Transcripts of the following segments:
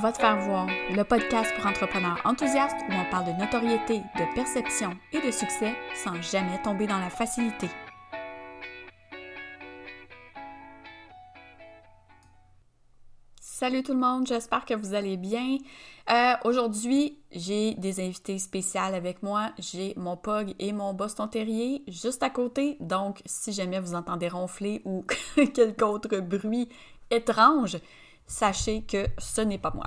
Va te faire voir, le podcast pour entrepreneurs enthousiastes où on parle de notoriété, de perception et de succès sans jamais tomber dans la facilité. Salut tout le monde, j'espère que vous allez bien. Euh, aujourd'hui, j'ai des invités spéciales avec moi. J'ai mon Pug et mon Boston Terrier juste à côté. Donc, si jamais vous entendez ronfler ou quelque autre bruit étrange, sachez que ce n'est pas moi.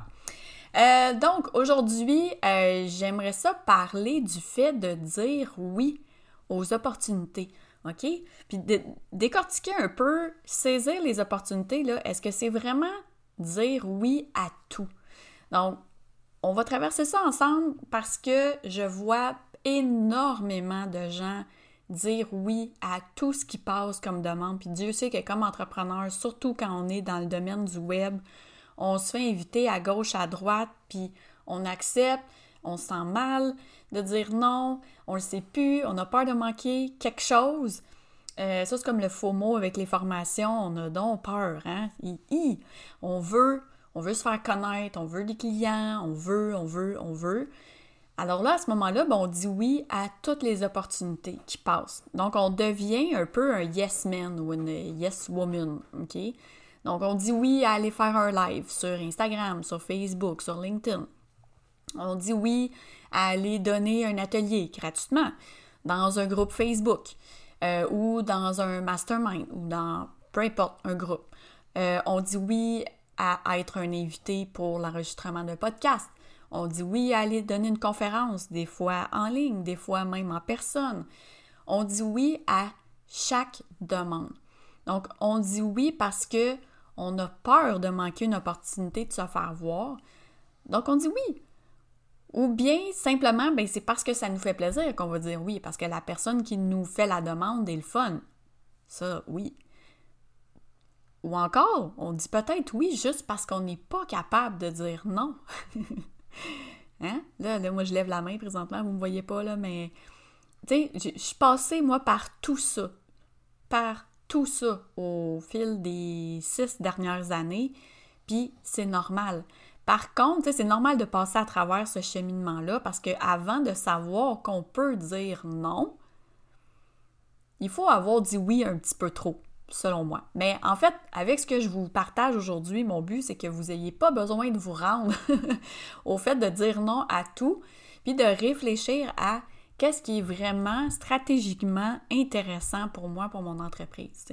Euh, donc, aujourd'hui, euh, j'aimerais ça parler du fait de dire oui aux opportunités. OK? Puis de, décortiquer un peu, saisir les opportunités, là, est-ce que c'est vraiment dire oui à tout? Donc, on va traverser ça ensemble parce que je vois énormément de gens dire oui à tout ce qui passe comme demande. Puis Dieu sait que comme entrepreneur, surtout quand on est dans le domaine du web, on se fait inviter à gauche, à droite, puis on accepte, on se sent mal de dire non, on le sait plus, on a peur de manquer quelque chose. Euh, ça, c'est comme le faux mot avec les formations, on a donc peur, hein? On veut, on veut se faire connaître, on veut des clients, on veut, on veut, on veut. Alors là, à ce moment-là, ben, on dit oui à toutes les opportunités qui passent. Donc, on devient un peu un yes man ou une yes woman? Donc, on dit oui à aller faire un live sur Instagram, sur Facebook, sur LinkedIn. On dit oui à aller donner un atelier gratuitement dans un groupe Facebook euh, ou dans un mastermind ou dans peu importe un groupe. Euh, on dit oui à être un invité pour l'enregistrement d'un podcast. On dit oui à aller donner une conférence, des fois en ligne, des fois même en personne. On dit oui à chaque demande. Donc, on dit oui parce que on a peur de manquer une opportunité de se faire voir. Donc, on dit oui. Ou bien, simplement, ben, c'est parce que ça nous fait plaisir qu'on va dire oui, parce que la personne qui nous fait la demande est le fun. Ça, oui. Ou encore, on dit peut-être oui juste parce qu'on n'est pas capable de dire non. Hein? Là, moi, je lève la main présentement, vous ne me voyez pas, là, mais... Tu sais, je suis passée, moi, par tout ça. Par tout ça au fil des six dernières années, puis c'est normal. Par contre, c'est normal de passer à travers ce cheminement-là parce qu'avant de savoir qu'on peut dire non, il faut avoir dit oui un petit peu trop selon moi. Mais en fait, avec ce que je vous partage aujourd'hui, mon but, c'est que vous n'ayez pas besoin de vous rendre au fait de dire non à tout, puis de réfléchir à qu'est-ce qui est vraiment stratégiquement intéressant pour moi, pour mon entreprise.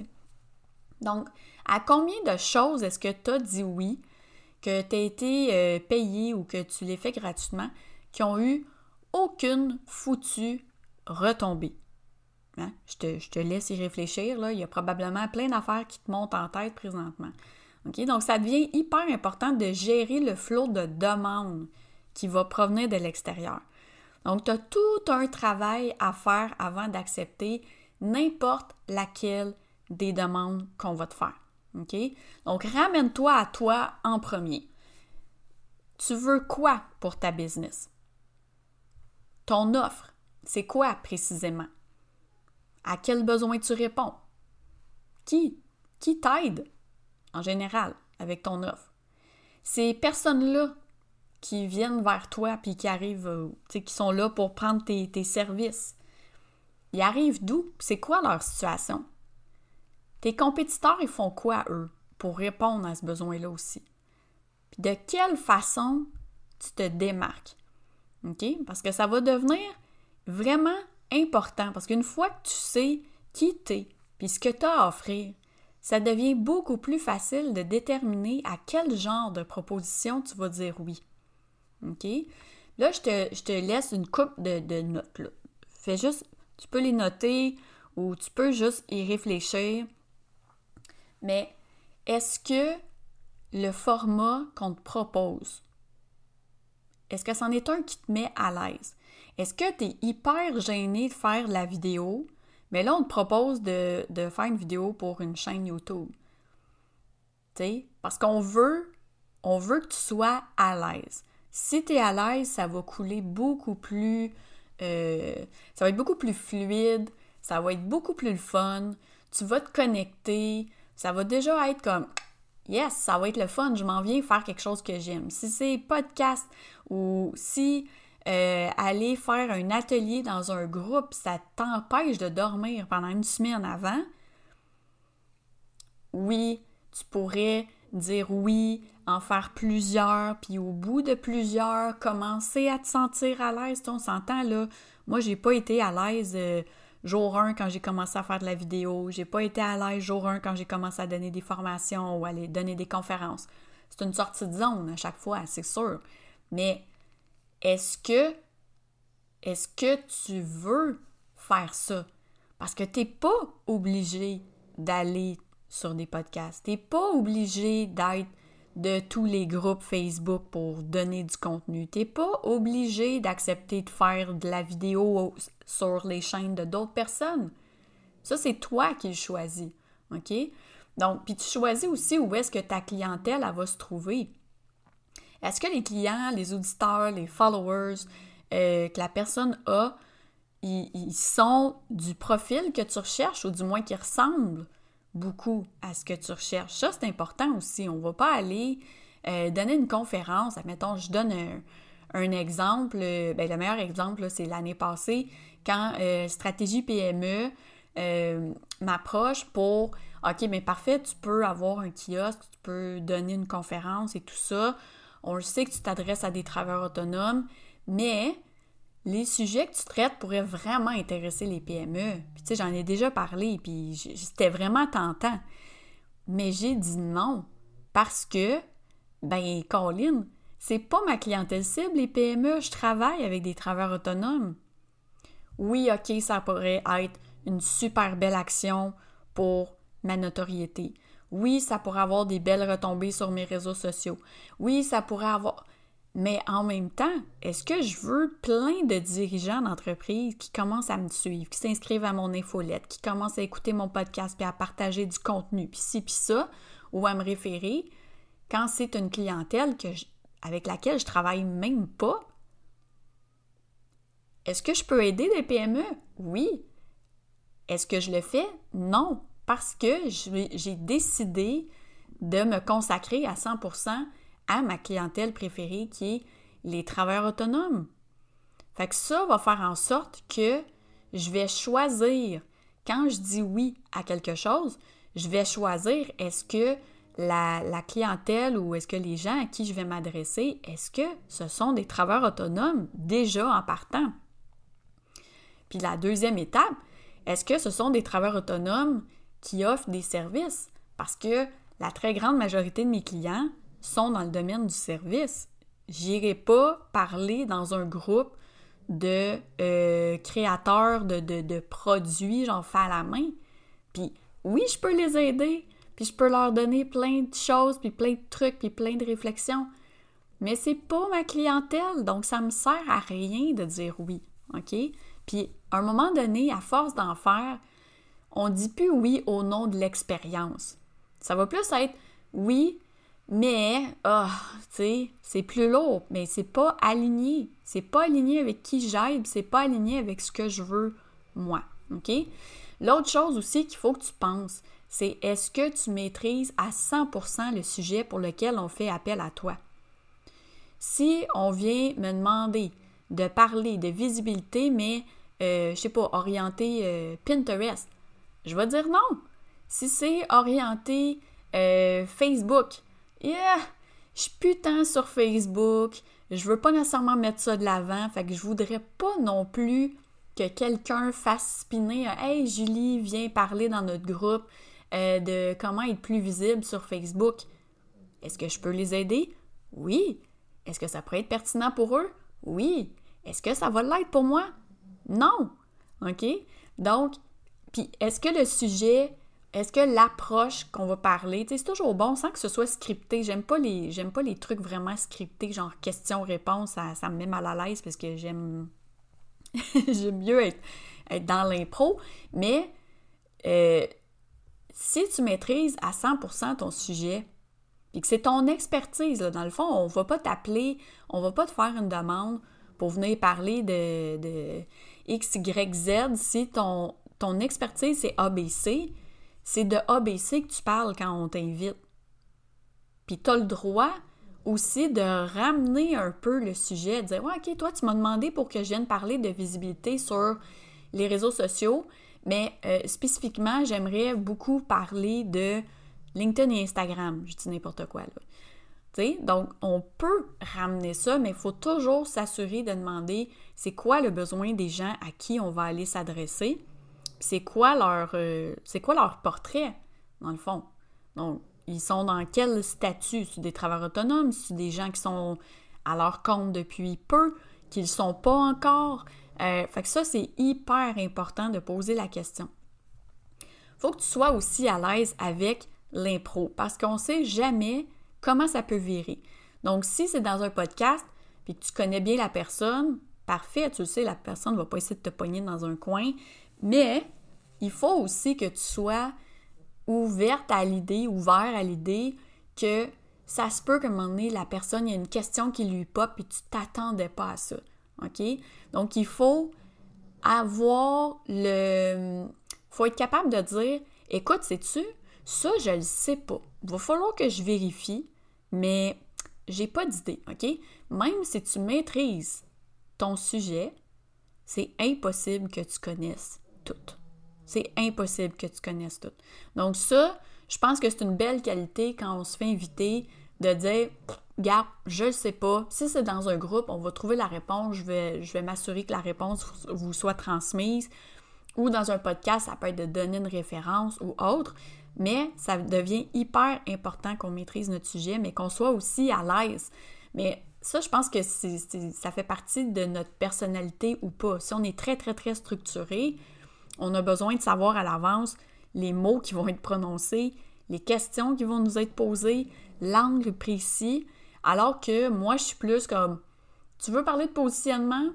Donc, à combien de choses est-ce que tu as dit oui, que tu as été euh, payé ou que tu l'as fait gratuitement, qui ont eu aucune foutue retombée? Hein? Je, te, laisse y réfléchir. Il y a probablement plein d'affaires qui te montent en tête présentement. Donc, ça devient hyper important de gérer le flot de demandes qui va provenir de l'extérieur. Donc, tu as tout un travail à faire avant d'accepter n'importe laquelle des demandes qu'on va te faire. Donc, ramène-toi à toi en premier. Tu veux quoi pour ta business? Ton offre, c'est quoi précisément? À quel besoin tu réponds? Qui? Qui t'aide en général avec ton offre? Ces personnes-là qui viennent vers toi puis qui arrivent, euh, qui sont là pour prendre tes, services, ils arrivent d'où? C'est quoi leur situation? Tes compétiteurs, ils font quoi, eux, pour répondre à ce besoin-là aussi? De quelle façon tu te démarques? Parce que ça va devenir vraiment important parce qu'une fois que tu sais qui t'es puis ce que tu as à offrir, ça devient beaucoup plus facile de déterminer à quel genre de proposition tu vas dire oui. OK? Là, je te, laisse une coupe de, notes. Fais juste, tu peux les noter ou tu peux juste y réfléchir. Mais est-ce que le format qu'on te propose, est-ce que c'en est un qui te met à l'aise? Est-ce que tu es hyper gêné de faire la vidéo, mais là, on te propose de, faire une vidéo pour une chaîne YouTube? Tu sais, parce qu'on veut, on veut que tu sois à l'aise. Si tu es à l'aise, ça va couler beaucoup plus. Euh, ça va être beaucoup plus fluide, ça va être beaucoup plus fun. Tu vas te connecter, ça va déjà être comme yes, ça va être le fun, je m'en viens faire quelque chose que j'aime. Si c'est podcast ou si euh, aller faire un atelier dans un groupe, ça t'empêche de dormir pendant une semaine avant, oui, tu pourrais dire oui, en faire plusieurs, puis au bout de plusieurs, commencer à te sentir à l'aise. On s'entend là, moi j'ai pas été à l'aise euh, jour 1 quand j'ai commencé à faire de la vidéo, j'ai pas été à l'aise jour 1 quand j'ai commencé à donner des formations ou à aller donner des conférences. C'est une sortie de zone à chaque fois, c'est sûr. Mais est-ce que tu veux faire ça? Parce que tu n'es pas obligé d'aller sur des podcasts. Tu n'es pas obligé d'être de tous les groupes Facebook pour donner du contenu. Tu n'es pas obligé d'accepter de faire de la vidéo sur les chaînes de d'autres personnes. Ça, c'est toi qui le choisis. OK? Donc, puis tu choisis aussi où est-ce que ta clientèle va se trouver. Est-ce que les clients, les auditeurs, les followers euh, que la personne a, ils, sont du profil que tu recherches ou du moins qui ressemblent beaucoup à ce que tu recherches? Ça, c'est important aussi. On ne va pas aller euh, donner une conférence. Admettons, je donne un, exemple. Euh, ben, le meilleur exemple, c'est l'année passée, quand Stratégie PME m'approche pour OK, mais parfait, tu peux avoir un kiosque, tu peux donner une conférence et tout ça. On le sait que tu t'adresses à des travailleurs autonomes, mais les sujets que tu traites pourraient vraiment intéresser les PME. Puis tu sais, j'en ai déjà parlé, puis c'était vraiment tentant. Mais j'ai dit non parce que, ben, Colin, c'est pas ma clientèle cible, les PME. Je travaille avec des travailleurs autonomes. Oui, OK, ça pourrait être une super belle action pour ma notoriété. Oui, ça pourrait avoir des belles retombées sur mes réseaux sociaux. Oui, ça pourrait avoir... Mais en même temps, est-ce que je veux plein de dirigeants d'entreprise qui commencent à me suivre, qui s'inscrivent à mon infolette, qui commencent à écouter mon podcast, puis à partager du contenu, puis ci, puis ça, ou à me référer, quand c'est une clientèle avec laquelle je travaille même pas? Est-ce que je peux aider des PME? Oui. Est-ce que je le fais? Non parce que j'ai décidé de me consacrer à 100% à ma clientèle préférée qui est les travailleurs autonomes. Fait que ça va faire en sorte que je vais choisir, quand je dis oui à quelque chose, je vais choisir est-ce que la, la, clientèle ou est-ce que les gens à qui je vais m'adresser, est-ce que ce sont des travailleurs autonomes déjà en partant? Puis la deuxième étape, est-ce que ce sont des travailleurs autonomes qui offrent des services parce que la très grande majorité de mes clients sont dans le domaine du service. J'irai pas parler dans un groupe de euh, créateurs de, produits, j'en fais à la main. Puis oui, je peux les aider, puis je peux leur donner plein de choses, puis plein de trucs, puis plein de réflexions. Mais c'est pas ma clientèle, donc ça me sert à rien de dire oui, OK? Puis à un moment donné, à force d'en faire, on dit plus oui au nom de l'expérience. Ça va plus être oui, mais, sais, c'est plus lourd, mais c'est pas aligné. C'est pas aligné avec qui j'aide, c'est pas aligné avec ce que je veux moi. L'autre chose aussi qu'il faut que tu penses, c'est est-ce que tu maîtrises à 100% le sujet pour lequel on fait appel à toi? Si on vient me demander de parler de visibilité, mais, euh, je sais pas, orienté euh, Pinterest, je vais dire non. Si c'est orienté euh, Facebook, yeah, je suis putain sur Facebook, je veux pas nécessairement mettre ça de l'avant, fait que je voudrais pas non plus que quelqu'un fasse spinner Hey Julie, viens parler dans notre groupe euh, de comment être plus visible sur Facebook. Est-ce que je peux les aider? Oui. Est-ce que ça pourrait être pertinent pour eux? Oui. Est-ce que ça va l'être pour moi? Non. OK? Donc, puis est-ce que le sujet, est-ce que l'approche qu'on va parler, c'est toujours bon sans que ce soit scripté. J'aime pas les j'aime pas les trucs vraiment scriptés, genre question-réponse, ça, me met mal à l'aise parce que j'aime j'aime mieux être, dans l'impro. Mais euh, si tu maîtrises à 100% ton sujet, puis que c'est ton expertise, dans le fond, on va pas t'appeler, on va pas te faire une demande pour venir parler de, de X, Y, Z si ton, ton expertise, c'est ABC, c'est de ABC que tu parles quand on t'invite. Puis tu as le droit aussi de ramener un peu le sujet, de dire Ouais, ok, toi, tu m'as demandé pour que je vienne parler de visibilité sur les réseaux sociaux, mais euh, spécifiquement, j'aimerais beaucoup parler de LinkedIn et Instagram. Je dis n'importe quoi là. donc, on peut ramener ça, mais il faut toujours s'assurer de demander c'est quoi le besoin des gens à qui on va aller s'adresser, c'est quoi leur euh, c'est quoi leur portrait, dans le fond? Donc, ils sont dans quel statut? C'est des travailleurs autonomes? C'est des gens qui sont à leur compte depuis peu, qu'ils sont pas encore? Euh, fait que ça, c'est hyper important de poser la question. faut que tu sois aussi à l'aise avec l'impro parce qu'on sait jamais comment ça peut virer. Donc, si c'est dans un podcast puis que tu connais bien la personne, parfait, tu le sais, la personne ne va pas essayer de te pogner dans un coin, mais il faut aussi que tu sois ouverte à l'idée, ouvert à l'idée que ça se peut qu'à un moment donné, la personne, il y a une question qui lui pop et tu t'attendais pas à ça. OK? Donc, il faut avoir le. faut être capable de dire écoute, sais-tu, ça, je le sais pas. Il va falloir que je vérifie, mais j'ai pas d'idée. OK? Même si tu maîtrises ton sujet, c'est impossible que tu connaisses tout. C'est impossible que tu connaisses tout. Donc ça, je pense que c'est une belle qualité quand on se fait inviter de dire Garde, je ne sais pas. Si c'est dans un groupe, on va trouver la réponse. Je vais, je vais m'assurer que la réponse vous soit transmise. Ou dans un podcast, ça peut être de donner une référence ou autre. Mais ça devient hyper important qu'on maîtrise notre sujet, mais qu'on soit aussi à l'aise. Mais ça, je pense que ça fait partie de notre personnalité ou pas. Si on est très, très, très structuré, on a besoin de savoir à l'avance les mots qui vont être prononcés, les questions qui vont nous être posées, l'angle précis, alors que moi, je suis plus comme, tu veux parler de positionnement?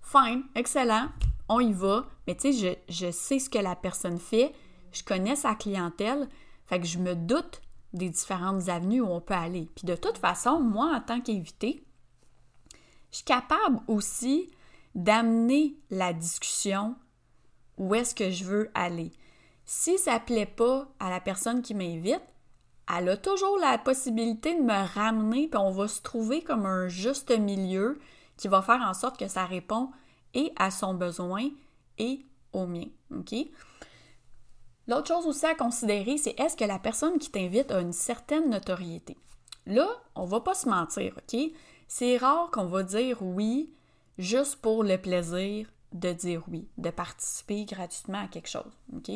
Fine, excellent, on y va. Mais tu sais, je, je sais ce que la personne fait, je connais sa clientèle, fait que je me doute des différentes avenues où on peut aller. Puis de toute façon, moi, en tant qu'invité, je suis capable aussi d'amener la discussion où est-ce que je veux aller. Si ça plaît pas à la personne qui m'invite, elle a toujours la possibilité de me ramener, puis on va se trouver comme un juste milieu qui va faire en sorte que ça répond et à son besoin et au mien. L'autre chose aussi à considérer, c'est est-ce que la personne qui t'invite a une certaine notoriété? Là, on va pas se mentir, OK? C'est rare qu'on va dire oui juste pour le plaisir de dire oui, de participer gratuitement à quelque chose. OK?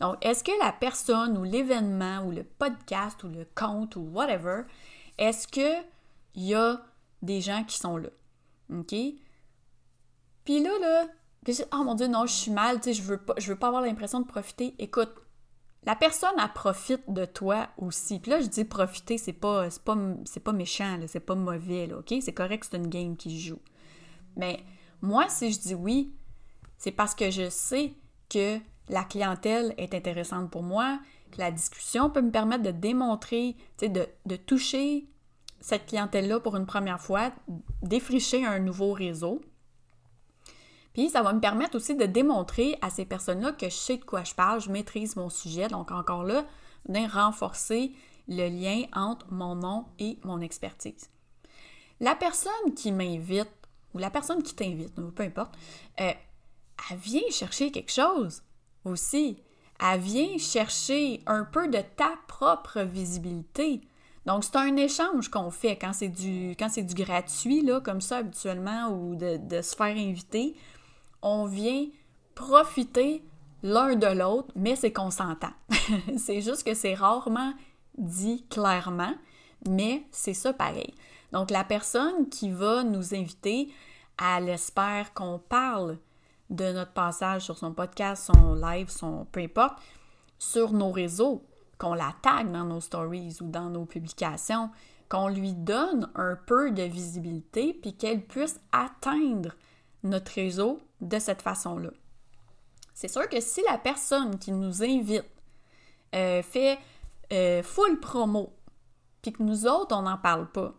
Donc, est-ce que la personne ou l'événement ou le podcast ou le compte ou whatever, est-ce qu'il y a des gens qui sont là? OK? Puis là, là, oh mon Dieu, non, je suis mal, tu sais, je veux pas, je veux pas avoir l'impression de profiter. Écoute, la personne, elle profite de toi aussi. Puis là, je dis profiter, c'est pas, pas, pas méchant, c'est pas mauvais, là, OK? C'est correct, c'est une game qui joue. Mais moi, si je dis oui, c'est parce que je sais que la clientèle est intéressante pour moi, que la discussion peut me permettre de démontrer, de, de toucher cette clientèle-là pour une première fois, défricher un nouveau réseau. Puis ça va me permettre aussi de démontrer à ces personnes-là que je sais de quoi je parle, je maîtrise mon sujet. Donc encore là, de renforcer le lien entre mon nom et mon expertise. La personne qui m'invite, ou la personne qui t'invite, peu importe, euh, elle vient chercher quelque chose aussi. Elle vient chercher un peu de ta propre visibilité. Donc, c'est un échange qu'on fait quand c'est du, quand c'est du gratuit, comme ça, habituellement, ou de, de se faire inviter. On vient profiter l'un de l'autre, mais c'est qu'on s'entend. c'est juste que c'est rarement dit clairement, mais c'est ça pareil. Donc, la personne qui va nous inviter, elle espère qu'on parle de notre passage sur son podcast, son live, son peu importe, sur nos réseaux, qu'on la tag dans nos stories ou dans nos publications, qu'on lui donne un peu de visibilité, puis qu'elle puisse atteindre notre réseau de cette façon-là. C'est sûr que si la personne qui nous invite euh, fait euh, full promo, puis que nous autres, on n'en parle pas,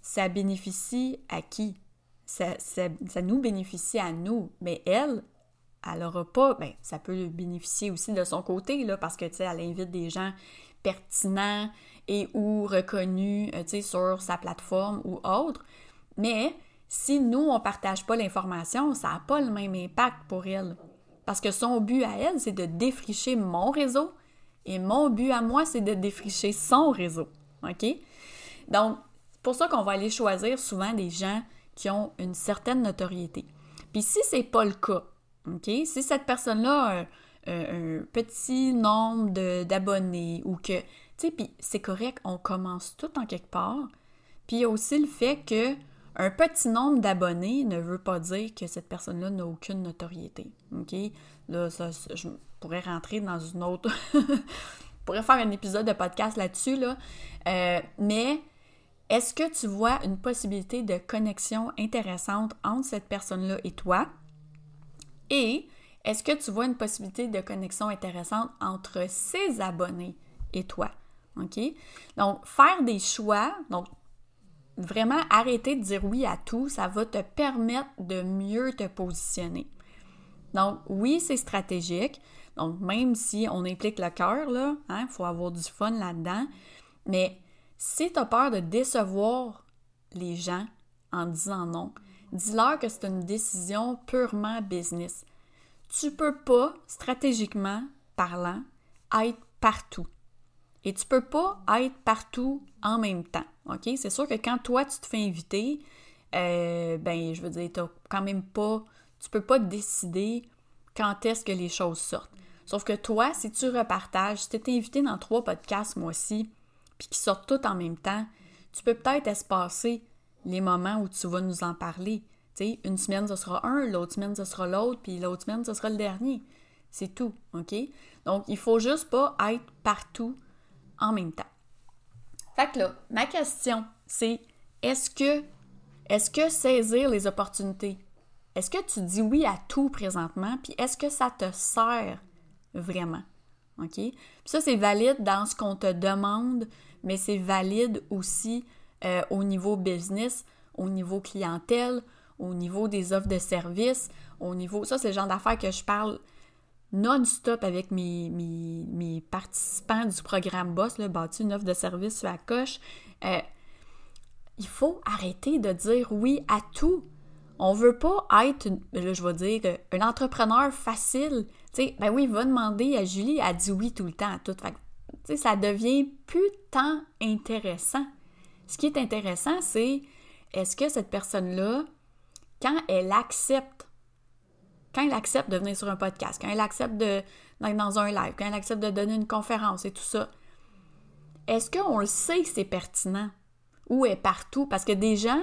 ça bénéficie à qui? Ça, nous bénéficie à nous, mais elle, elle n'aura pas, ben, ça peut bénéficier aussi de son côté, là, parce que, tu sais, elle invite des gens pertinents et ou reconnu euh, sur sa plateforme ou autre. Mais si nous, on ne partage pas l'information, ça n'a pas le même impact pour elle. Parce que son but à elle, c'est de défricher mon réseau et mon but à moi, c'est de défricher son réseau. OK? Donc, c'est pour ça qu'on va aller choisir souvent des gens qui ont une certaine notoriété. Puis si c'est pas le cas, OK? Si cette personne-là a un, petit nombre d'abonnés ou que, tu sais, puis c'est correct, on commence tout en quelque part. Puis il y a aussi le fait que un petit nombre d'abonnés ne veut pas dire que cette personne-là n'a aucune notoriété. OK? Là, ça, je pourrais rentrer dans une autre. je pourrais faire un épisode de podcast là-dessus, là. Euh, mais est-ce que tu vois une possibilité de connexion intéressante entre cette personne-là et toi? Et est-ce que tu vois une possibilité de connexion intéressante entre ses abonnés et toi? OK? Donc, faire des choix, donc vraiment arrêter de dire oui à tout, ça va te permettre de mieux te positionner. Donc, oui, c'est stratégique. Donc, même si on implique le cœur, là, il hein, faut avoir du fun là-dedans. Mais si tu as peur de décevoir les gens en disant non, dis-leur que c'est une décision purement business. Tu peux pas, stratégiquement parlant, être partout. Et tu peux pas être partout en même temps. OK? C'est sûr que quand toi, tu te fais inviter, euh, ben, je veux dire, t'as quand même pas. Tu peux pas décider quand est-ce que les choses sortent. Sauf que toi, si tu repartages, si tu invité dans trois podcasts, moi aussi, puis qui sortent tous en même temps, tu peux peut-être espacer les moments où tu vas nous en parler. sais, une semaine, ce sera un, l'autre semaine, ce sera l'autre, puis l'autre semaine, ce sera le dernier. C'est tout, OK? Donc, il faut juste pas être partout en même temps. Fait que là, ma question, c'est est-ce que, est-ce que saisir les opportunités, est-ce que tu dis oui à tout présentement, puis est-ce que ça te sert vraiment? OK? Puis ça, c'est valide dans ce qu'on te demande, mais c'est valide aussi euh, au niveau business, au niveau clientèle, au niveau des offres de services, au niveau... Ça, c'est le genre d'affaires que je parle non-stop avec mes, mes, participants du programme Boss, là, bâti une offre de service sur la coche. Euh, il faut arrêter de dire oui à tout. On veut pas être, je vais dire, un entrepreneur facile. Tu sais, ben oui, va demander à Julie, elle dit oui tout le temps à tout. Fait, ça devient plus tant intéressant. Ce qui est intéressant, c'est est-ce que cette personne-là, quand elle accepte quand elle accepte de venir sur un podcast, quand elle accepte d'être dans un live, quand elle accepte de donner une conférence et tout ça, est-ce qu'on le sait que c'est pertinent? Ou est partout? Parce que des gens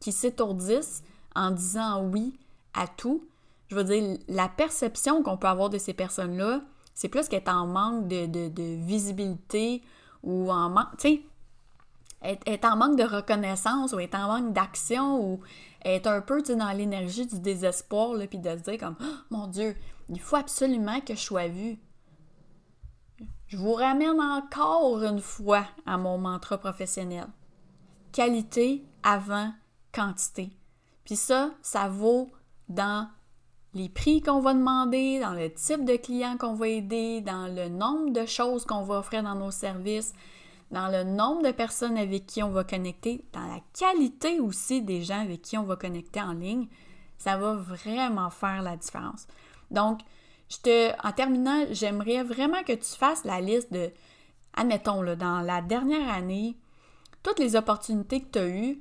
qui s'étourdissent en disant oui à tout, je veux dire, la perception qu'on peut avoir de ces personnes-là, c'est plus qu'être en manque de, visibilité ou en manque, tu sais, en manque de reconnaissance ou être en manque d'action ou être un peu dans l'énergie du désespoir, puis de se dire comme oh, mon Dieu, il faut absolument que je sois vue. Je vous ramène encore une fois à mon mantra professionnel. Qualité avant quantité. Puis ça, ça vaut dans les prix qu'on va demander, dans le type de client qu'on va aider, dans le nombre de choses qu'on va offrir dans nos services, dans le nombre de personnes avec qui on va connecter, dans la qualité aussi des gens avec qui on va connecter en ligne, ça va vraiment faire la différence. Donc, je te, en terminant, j'aimerais vraiment que tu fasses la liste de, admettons, là, dans la dernière année, toutes les opportunités que tu as eues,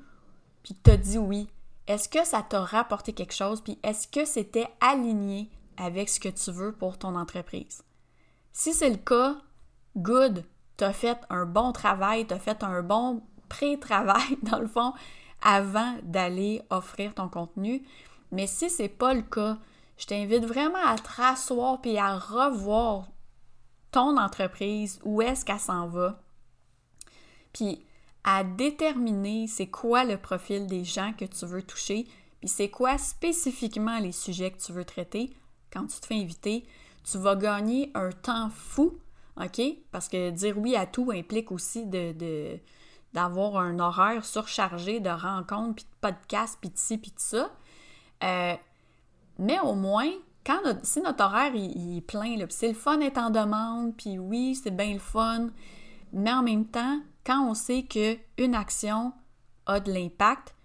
puis que tu as dit oui. Est-ce que ça t'a rapporté quelque chose, puis est-ce que c'était aligné avec ce que tu veux pour ton entreprise? Si c'est le cas, good, tu as fait un bon travail, tu as fait un bon pré-travail, dans le fond, avant d'aller offrir ton contenu. Mais si c'est pas le cas, je t'invite vraiment à te rasseoir et à revoir ton entreprise, où est-ce qu'elle s'en va, puis à déterminer c'est quoi le profil des gens que tu veux toucher, puis c'est quoi spécifiquement les sujets que tu veux traiter quand tu te fais inviter. Tu vas gagner un temps fou OK? Parce que dire oui à tout implique aussi d'avoir un horaire surchargé de rencontres, puis de podcasts, puis de ci, puis de ça. Euh, mais au moins, quand si notre horaire il, est plein, là, c'est le fun est en demande, puis oui, c'est bien le fun, Mais en même temps, quand on sait qu'une action a de l'impact,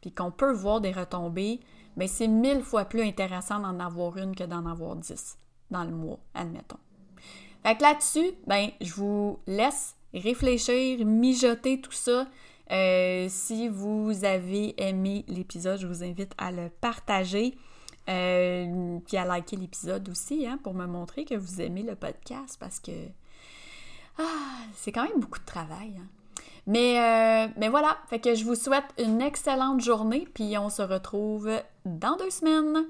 puis qu'on peut voir des retombées, mais c'est mille fois plus intéressant d'en avoir une que d'en avoir dix dans le mois, admettons. Fait que là-dessus, ben, je vous laisse réfléchir, mijoter tout ça. Euh, si vous avez aimé l'épisode, je vous invite à le partager. Euh, puis à liker l'épisode aussi, hein, pour me montrer que vous aimez le podcast parce que ah, c'est quand même beaucoup de travail. Hein. Mais, euh, mais voilà, fait que je vous souhaite une excellente journée, puis on se retrouve dans deux semaines.